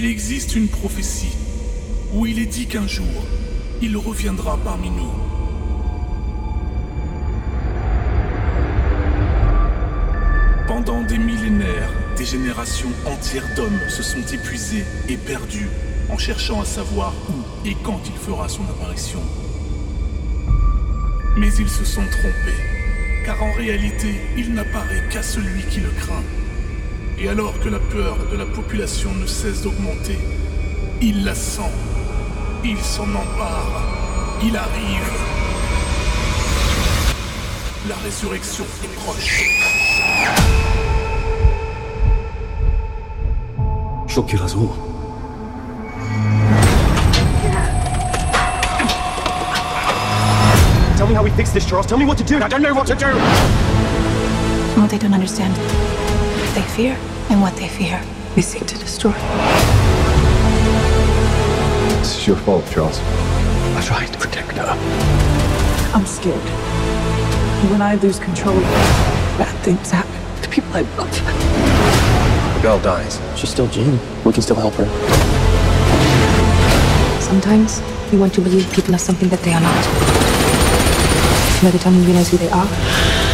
Il existe une prophétie où il est dit qu'un jour, il reviendra parmi nous. Pendant des millénaires, des générations entières d'hommes se sont épuisés et perdus en cherchant à savoir où et quand il fera son apparition. Mais ils se sont trompés, car en réalité, il n'apparaît qu'à celui qui le craint. Et alors que la peur de la population ne cesse d'augmenter, il la sent, il s'en empare, il arrive. La résurrection est proche. Shokirazo. Tell me how we fix this, Charles. Tell me what to do. I don't know what to do. What they don't understand, they fear, and what they fear, we seek to destroy. This is your fault, Charles. I tried to protect her. I'm scared. When I lose control, bad things happen to people I love. The girl dies. She's still Jean. We can still help her. Sometimes you want to believe people are something that they are not. By the time you realize who they are,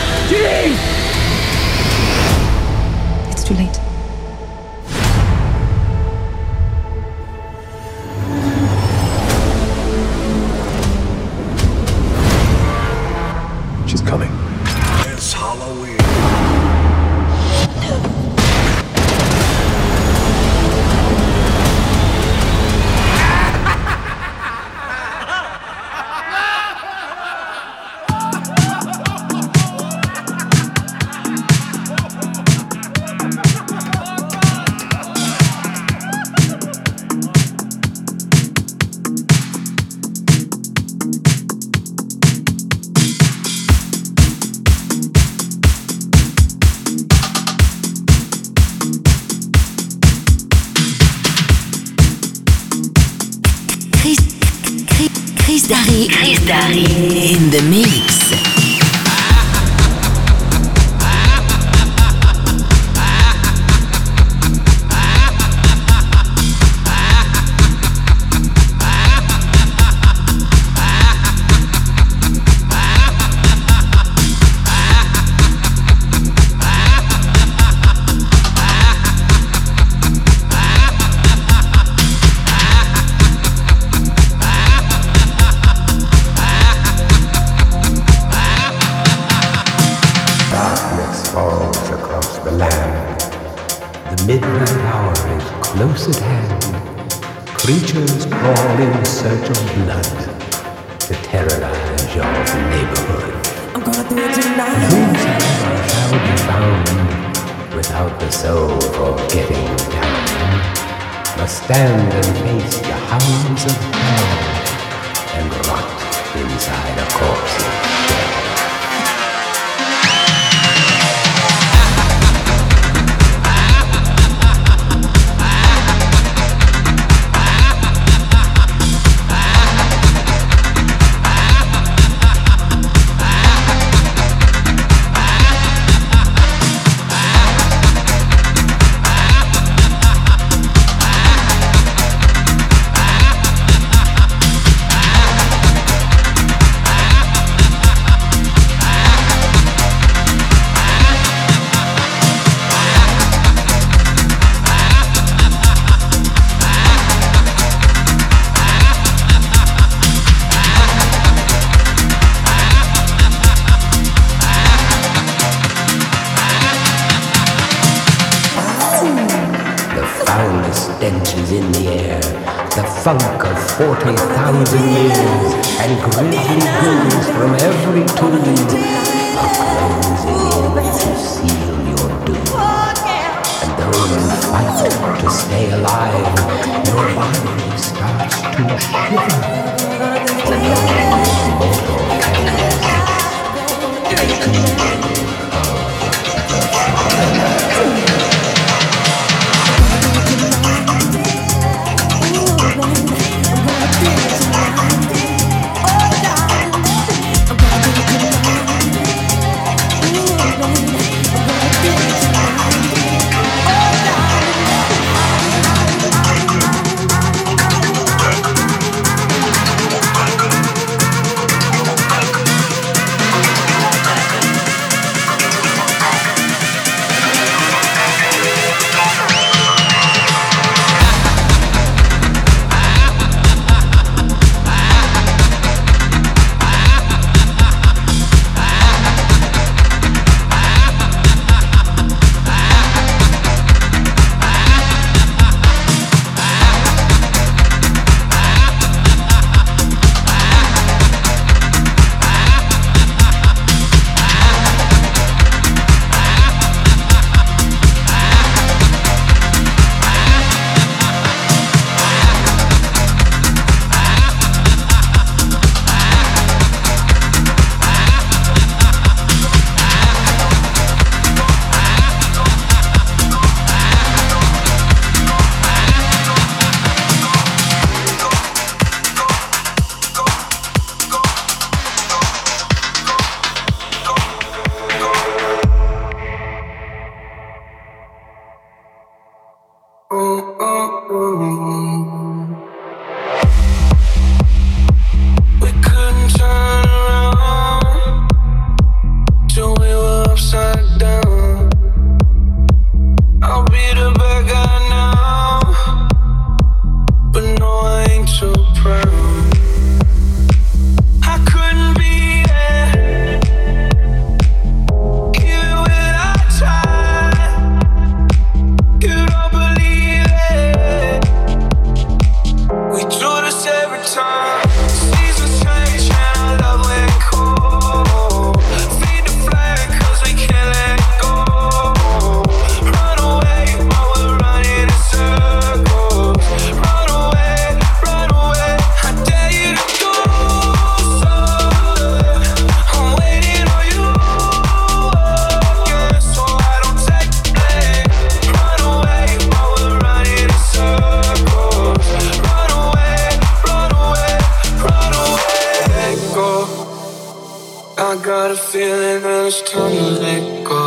I got a feeling that it's time to let go.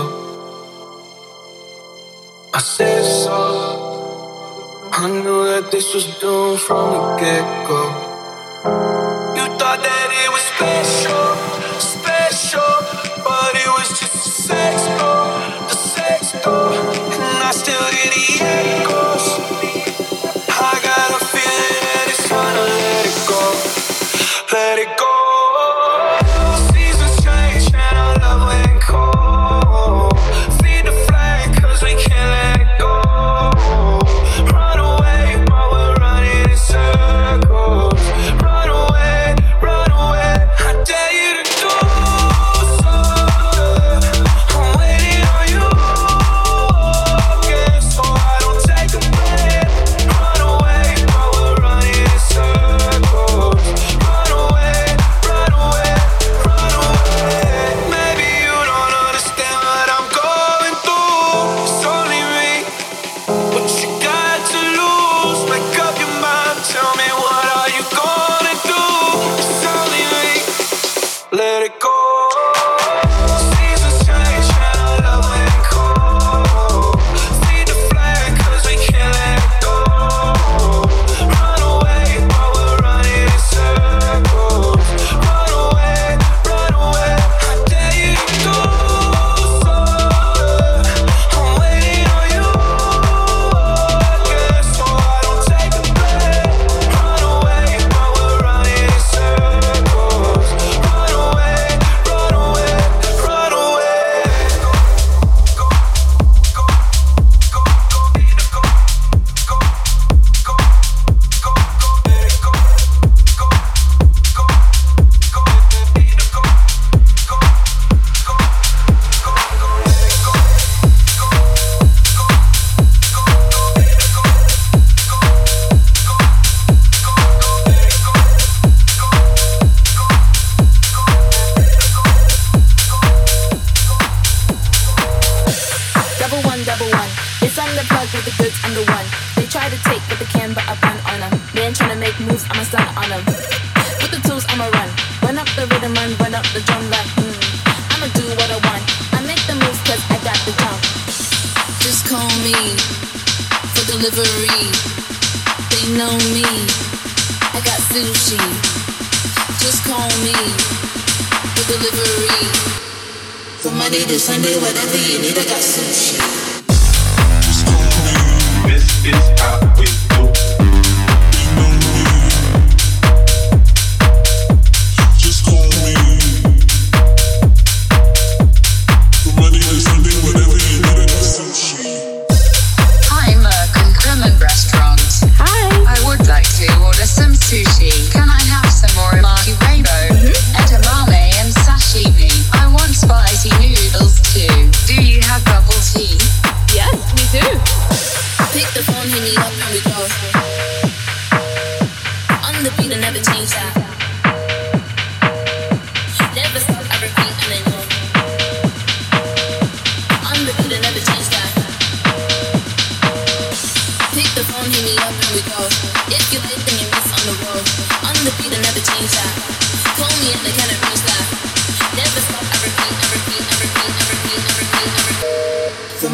I said so. I knew that this was doomed from the get go. You thought that it was special.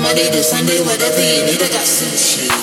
Monday to Sunday, whatever you need, I got sushi.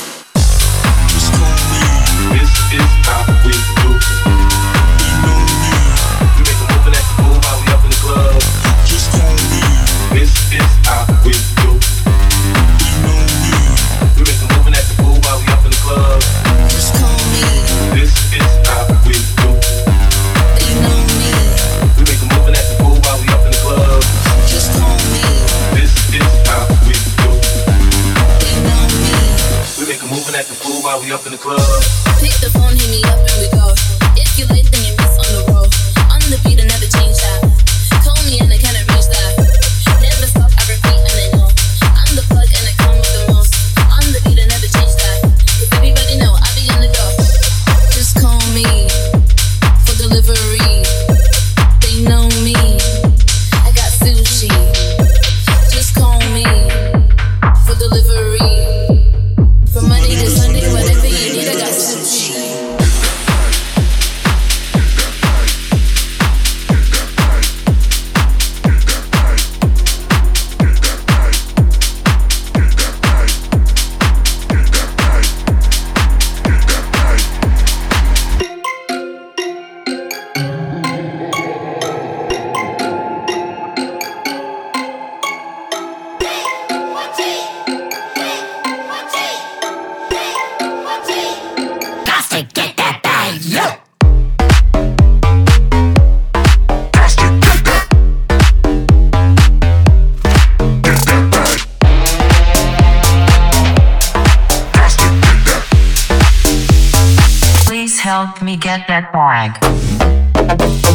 Help me get that bag.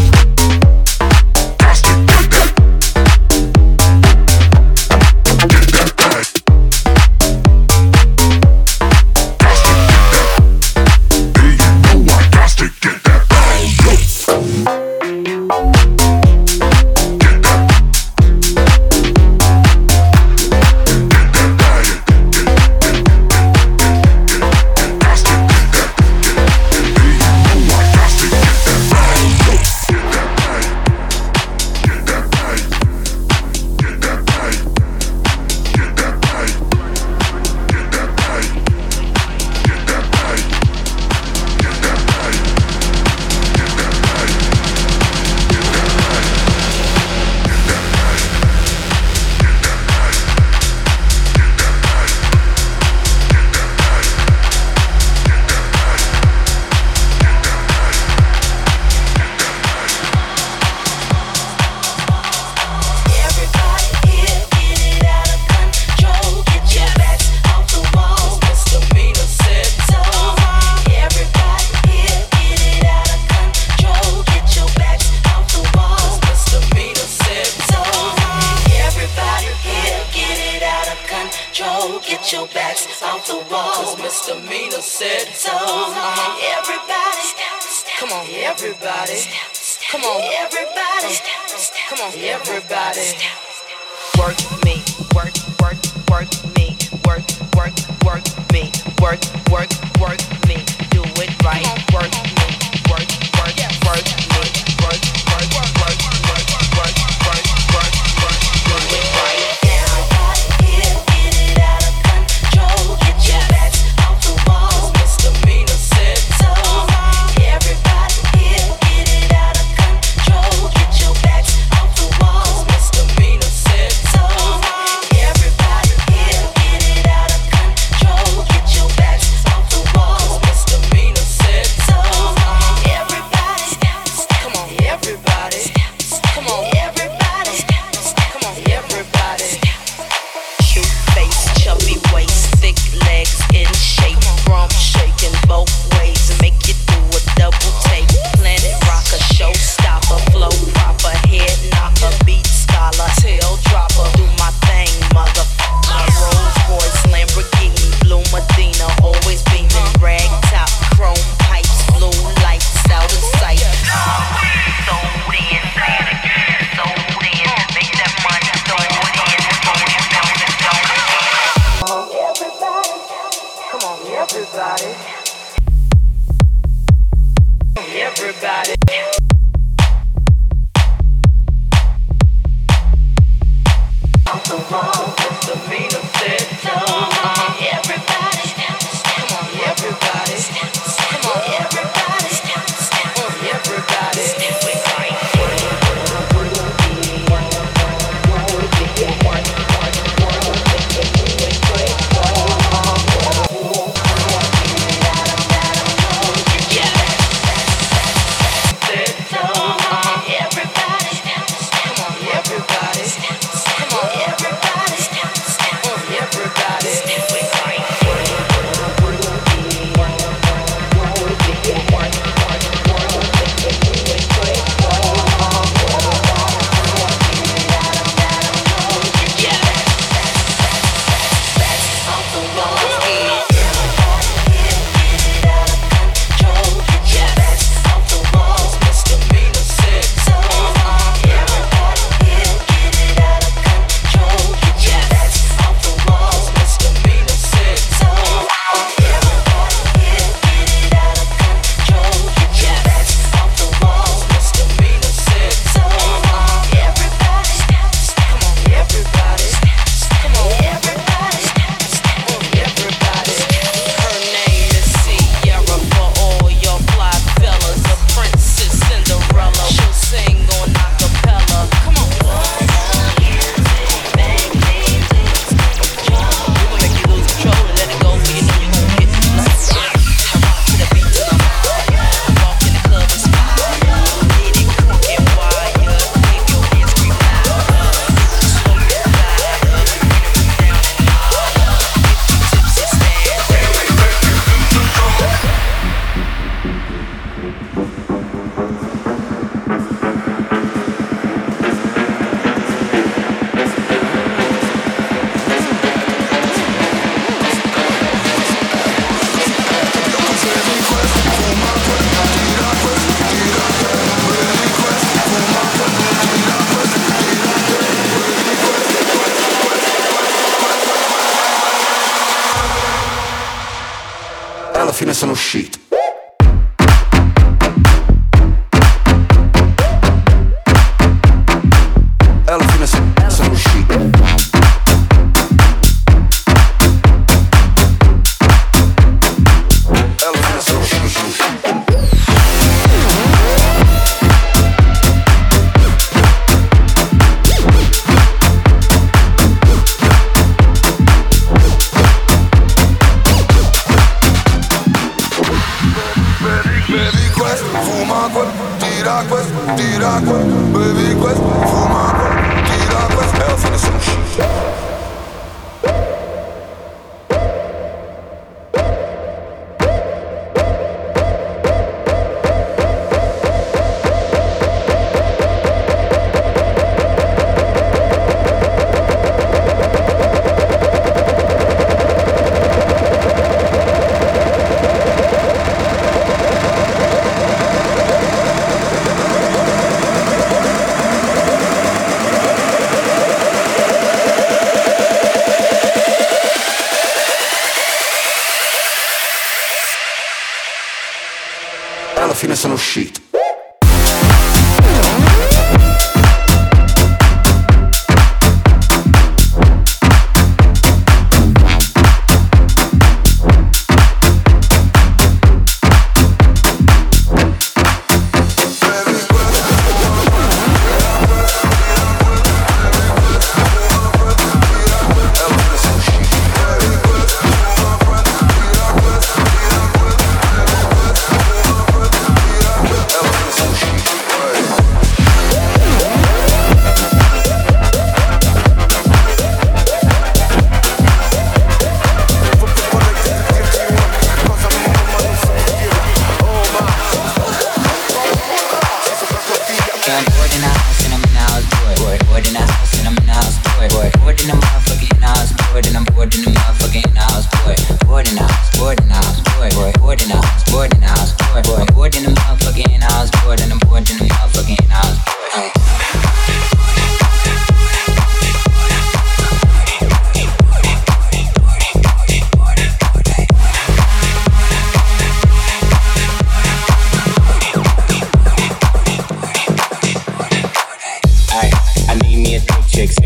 Bored in the house in the house bored. Bored, in the house in the house bored. Bored, in the motherfucking house bored and I'm bored in the motherfucking house bored. Bored in the house, bored in the house bored. Bored, in the house, bored in the house bored. Bored, in the motherfucking house bored and I'm bored in the motherfucking house bored.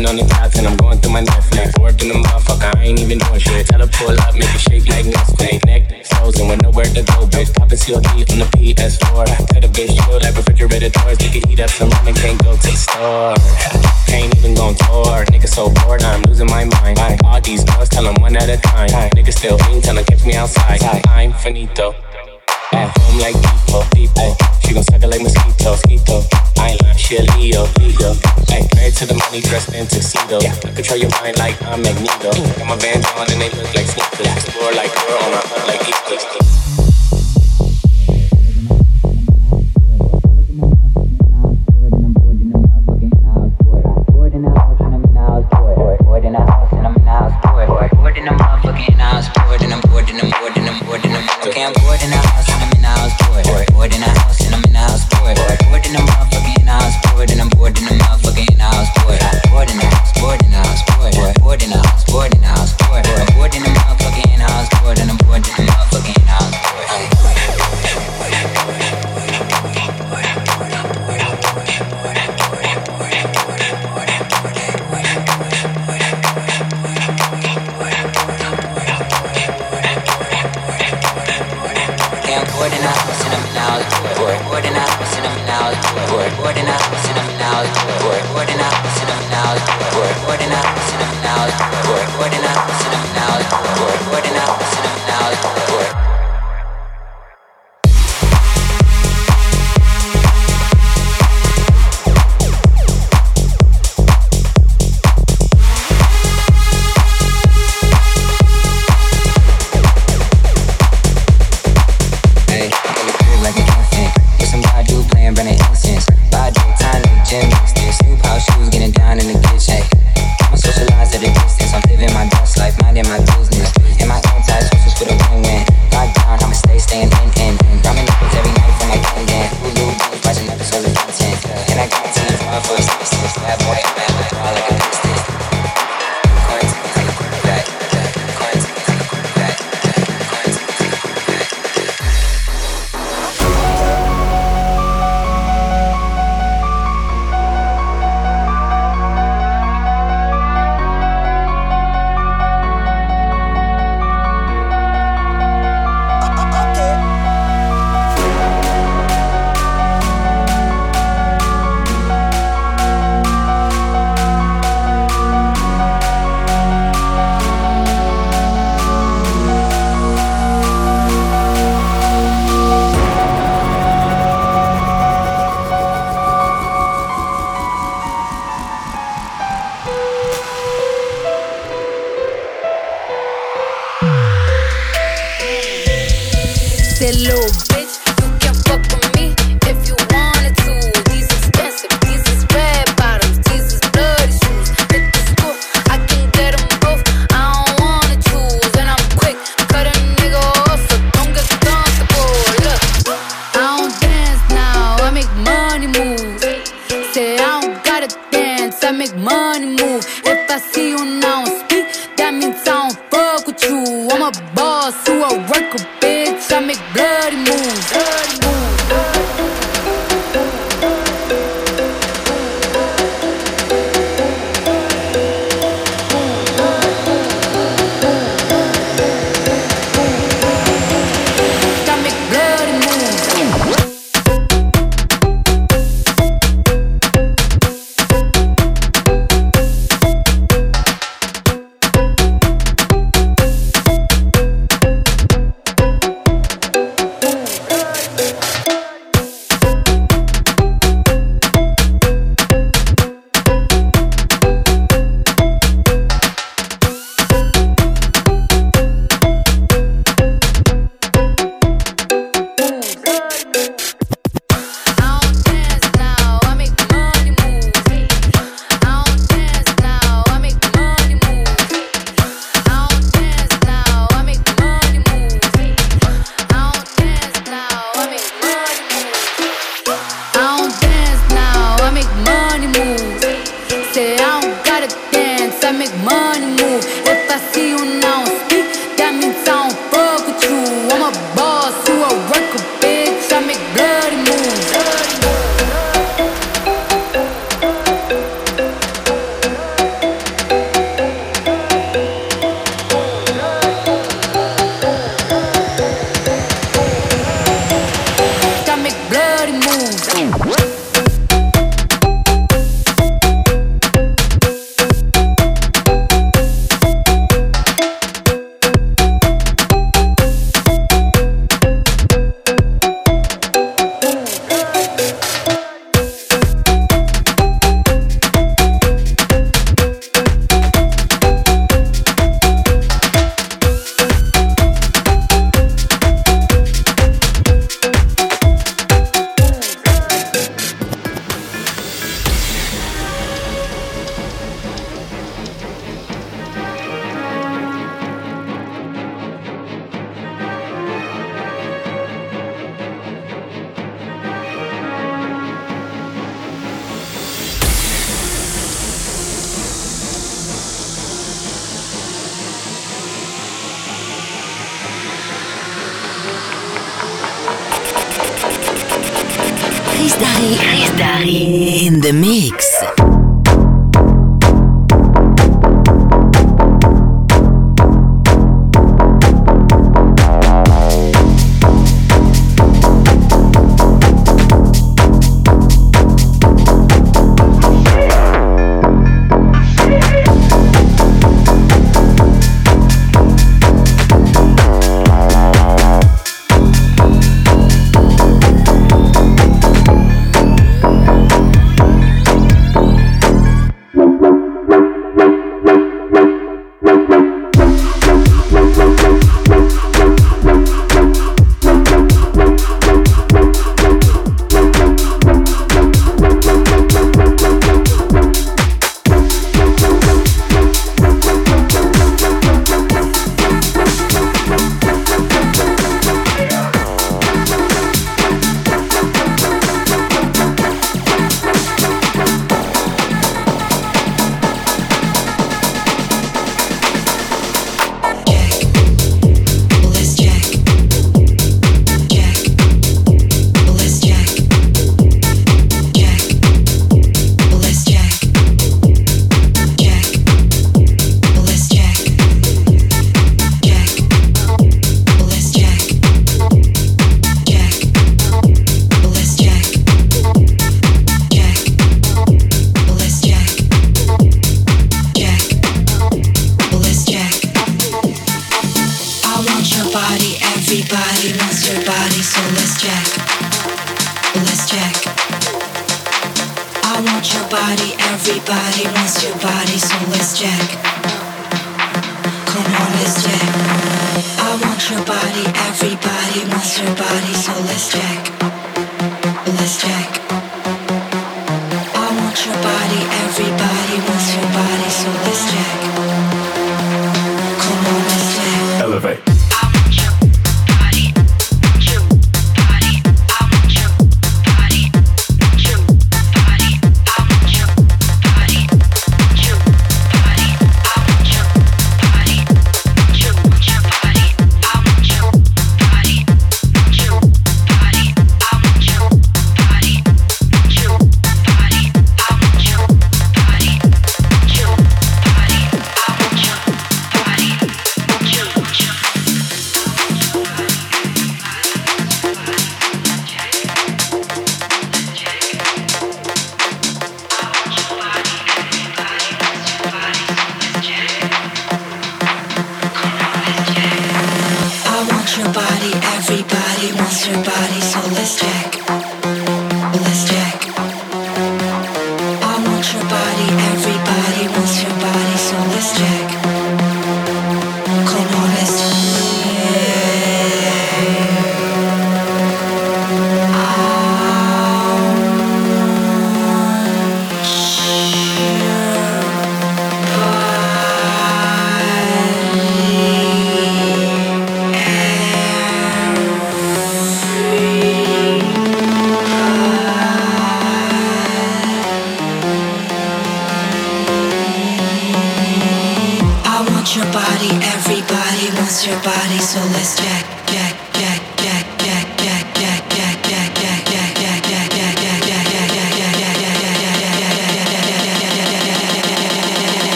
Sitting on the couch and I'm going through my Netflix. Working the motherfucker, I ain't even doing shit. Tell her pull up, make it shake like Nesquik. Neck frozen with nowhere to go, bitch. Poppin' COD on the PS4. Tell the bitch chill like refrigerator doors. They can heat up some ramen, can't go to the store. Ain't even gon' tour. Nigga so bored, I'm losing my mind. All these girls, tell them one at a time. Nigga still ain't tell them catch me outside. I'm finito. At home like people, people. She gon' suck it like mosquito, mosquito. I ain't lying, she a Leo, Leo. Married to the money, dressed in tuxedo. Yeah, I control your mind like I'm Magneto. Got my Vans on and they look like sneakers. Explore like girl on a hunt like Easter. Bored in the house and I'm in the house bored. Bored in the house and I'm in the house bored. Bored in the motherfucking house bored and I'm bored and I'm bored and I'm bored and I'm okay. I'm bored in the house and I'm in the house bored. Bored in the house bored. Bored in the motherfucking house bored and I'm bored in motherfucking house bored. Bored in the house, bored in the house bored. Bored in the house, bored in the house bored. Bored in house bored and I'm bored in house bored. In the house and I'm in the house bored. Bored in the house and I'm in the house bored. Bored in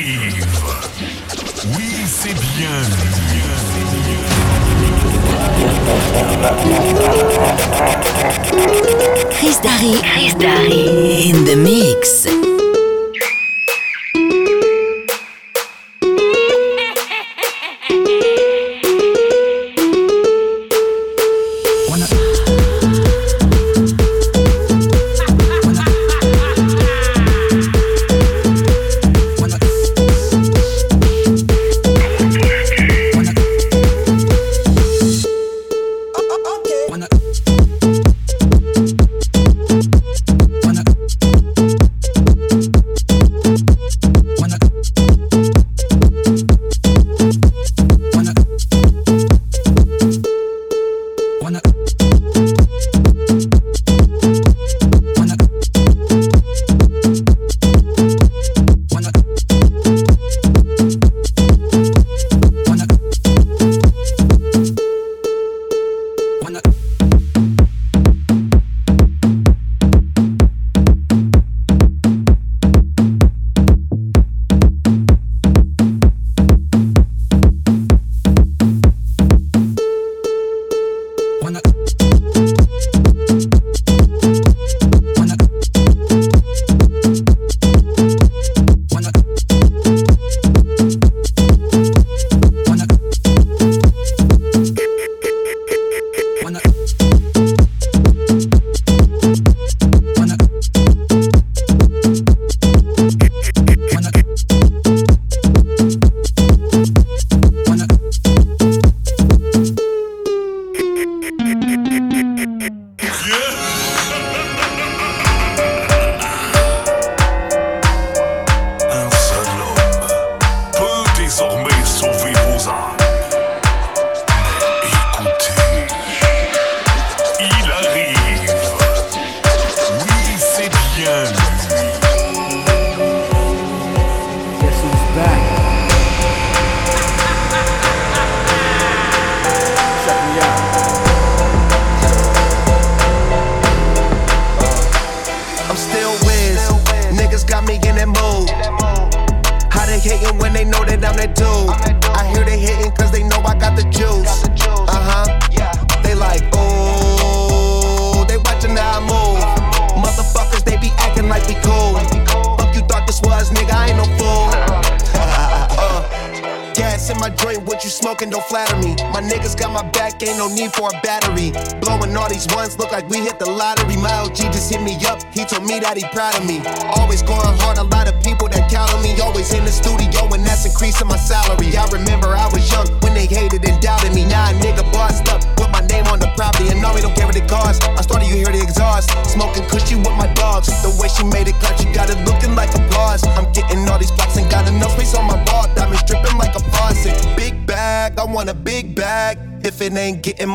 arrive. Oui, c'est bien Chris Darry, Chris Darry in the mix.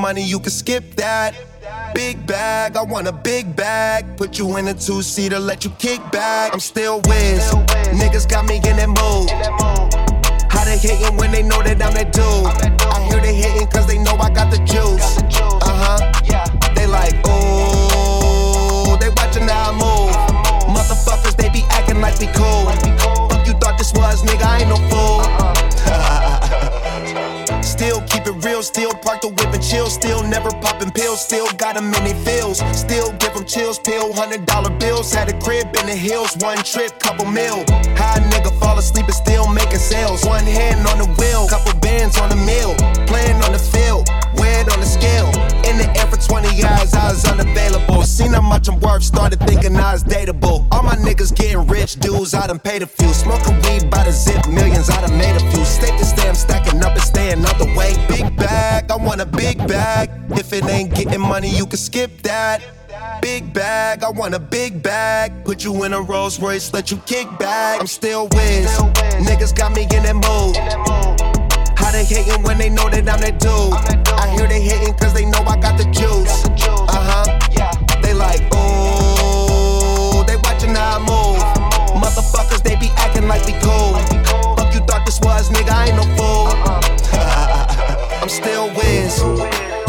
Money, you can skip that. Big bag, I want a big bag. Put you in a two seater, let you kick back. I'm still whiz. Niggas got me in that mood. How they hating when they know that I'm that dude? I hear they hating cause they know I got the juice. Still park the whip and chill. Still never popping pills, still got them in they feels. Still give them chills, pill, hundred dollar bills. Had a crib in the hills, one trip, couple mil. High nigga fall asleep and still making sales. One hand on the wheel, couple bands on the mill. Playing on the field, weigh on the scale. In the air for 20 hours, I was unavailable. Seen how much I'm worth, started thinking I was dateable. All my niggas getting rich, dudes, I done paid a few. Smoking weed by the zip, millions, I done made a few. Stake to stay, I'm stacking up and staying out the way. Big bag, I want a big bag. If it ain't getting money, you can skip that. Big bag, I want a big bag. Put you in a Rolls Royce, let you kick back. I'm still whiz. Niggas got me in that mood. They hating when they know that I'm that dude. I hear they hating cause they know I got the juice. Uh huh. Yeah. They like, ooh, they watching how I move. Motherfuckers, they be acting like we cool. Fuck you thought this was, nigga, I ain't no fool. I'm still wins.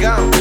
gone.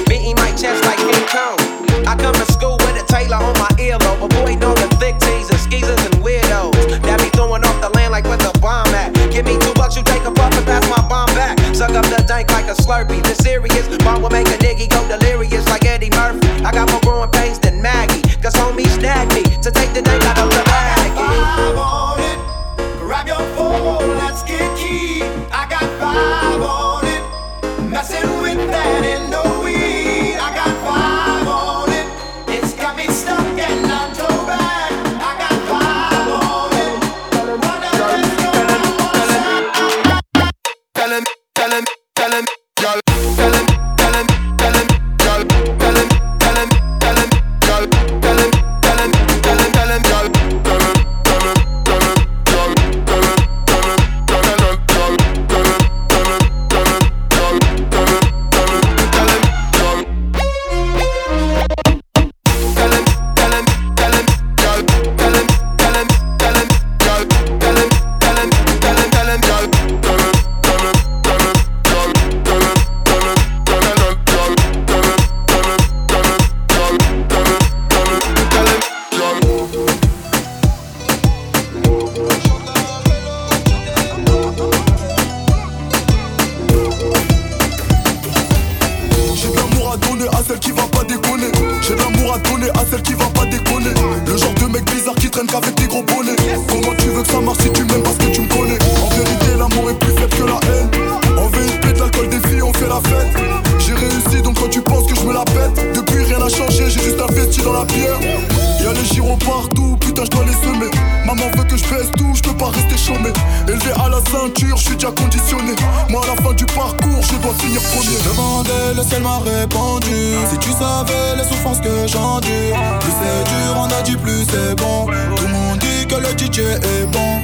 Pas rester chômé. Élevé à la ceinture, je suis déjà conditionné. Moi, à la fin du parcours, je dois finir premier. Je demandais, le ciel m'a répondu. Si tu savais les souffrances que j'endure, plus c'est dur, on a dit plus c'est bon. Tout le monde dit que le DJ est bon.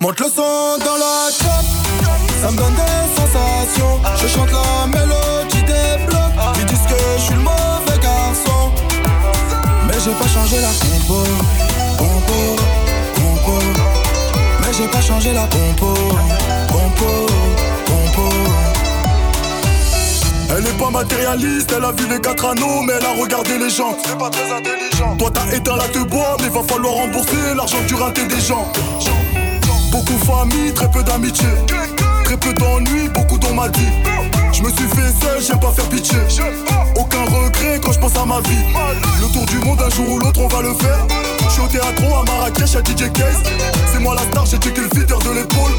Monte le son dans la top, ça me donne des sensations. Je chante la mélodie des blocs. Ils disent que je suis le mauvais garçon. Mais j'ai pas changé la compo, j'ai pas changé la compo, compo, compo. Elle est pas matérialiste, elle a vu les quatre anneaux, mais elle a regardé les gens. C'est pas très intelligent. Toi t'as éteint la te bois, mais va falloir rembourser l'argent du raté des gens. Beaucoup famille, très peu d'amitié. Très peu d'ennuis, beaucoup dans ma. Je me suis fait seul, j'aime pas faire pitié. Aucun regret quand je pense à ma vie. Le tour du monde, un jour ou l'autre, on va le faire. Je suis au théâtre à Marrakech, à DJ Case. C'est moi la star, j'ai checké le feeder de l'épaule.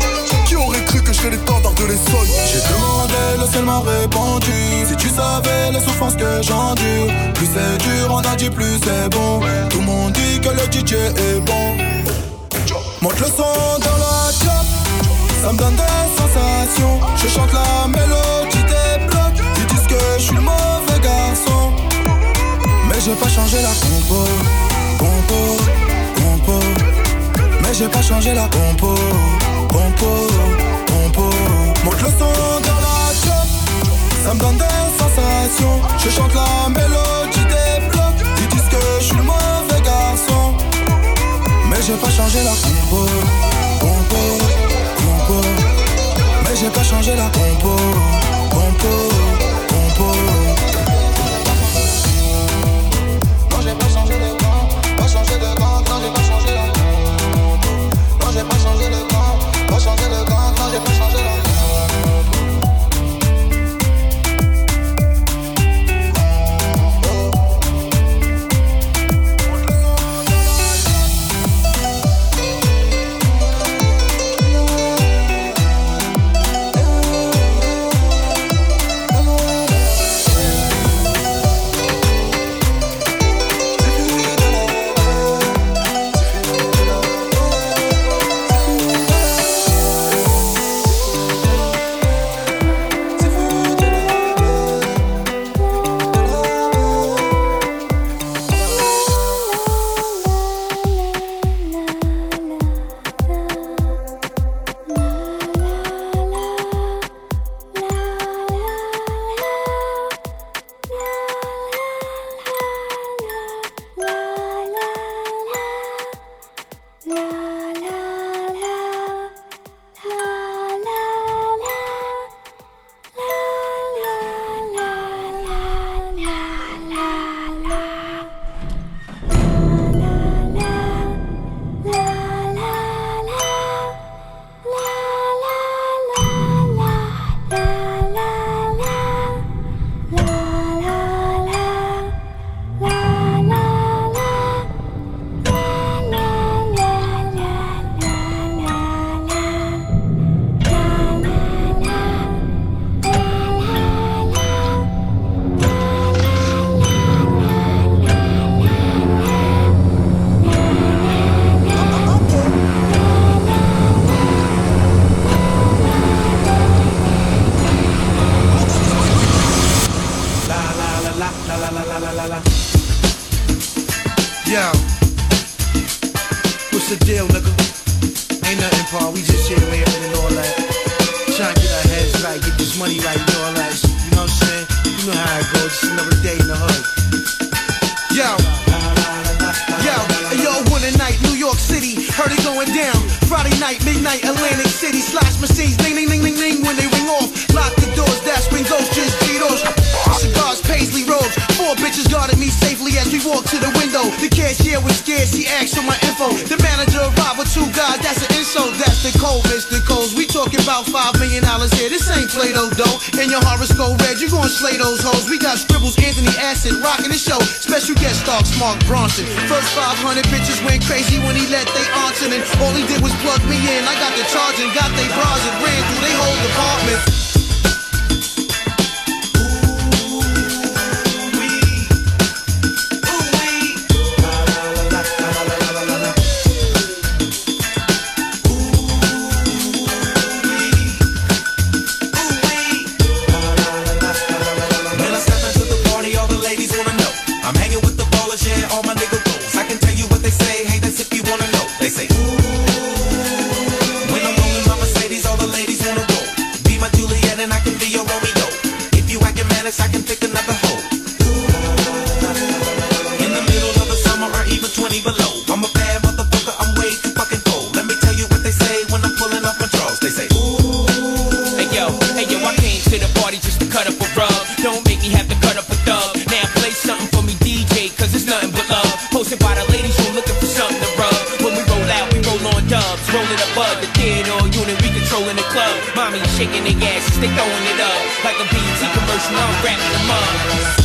Qui aurait cru que je serais les standards de les J'ai demandé, le ciel m'a répondu. Si tu savais les souffrances que j'endure, plus c'est dur, on a dit plus c'est bon. Tout le monde dit que le DJ est bon. Monte le son dans la top, ça me donne des sensations. Je chante la mélodie des blocs. Ils disent que je suis le mauvais garçon. Mais j'ai pas changé la compo, compo, compo. Mais j'ai pas changé la compo, compo, compo. Monte le son dans la top, ça me donne des sensations. Je chante la mélodie des blocs. Ils disent que je suis le mauvais garçon. Mais j'ai pas changé la compo, compo, compo. Mais j'ai pas changé la compo, compo. Your horoscope red, you gon' slay those hoes. We got scribbles, Anthony Acid, rocking the show. Special guest star, Mark Ronson. First 500 bitches went crazy when he let they answer. And all he did was plug me in. I got the charge and got they bras and ran through they whole department. Shaking their asses, they throwing it up. Like a BT commercial, I'm wrapping them up.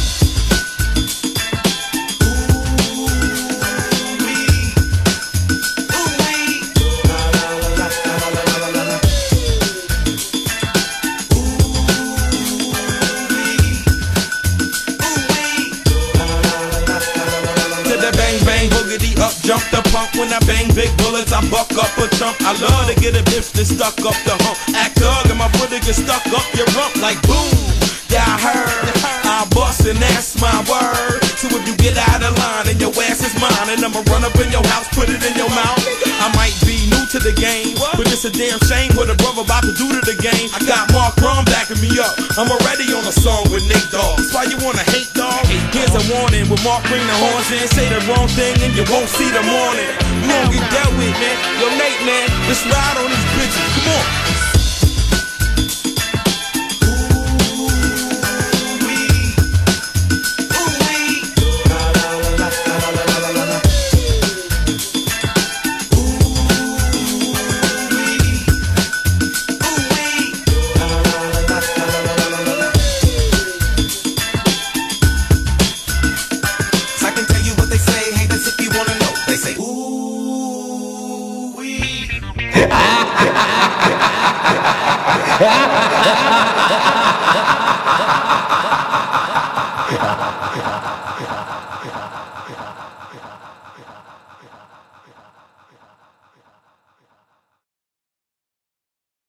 Jump the pump when I bang big bullets. I buck up chump. I love to get a bitch that stuck up the hump. Act dog and my brother get stuck up your rump like boom. Yeah, I heard. I bust and that's my word. So if you get out of line and your ass is mine, and I'ma run up in your house, put it in your mouth. I might be to the game, but it's a damn shame what a brother about to do to the game. I got Mark Ron backing me up. I'm already on a song with Nate Dogg. That's why you wanna hate dog. Here's a warning when Mark bring the horns in, say the wrong thing and you won't see the morning. You won't get dealt with, man. Yo, Nate, man, let's ride on these bitches. Come on.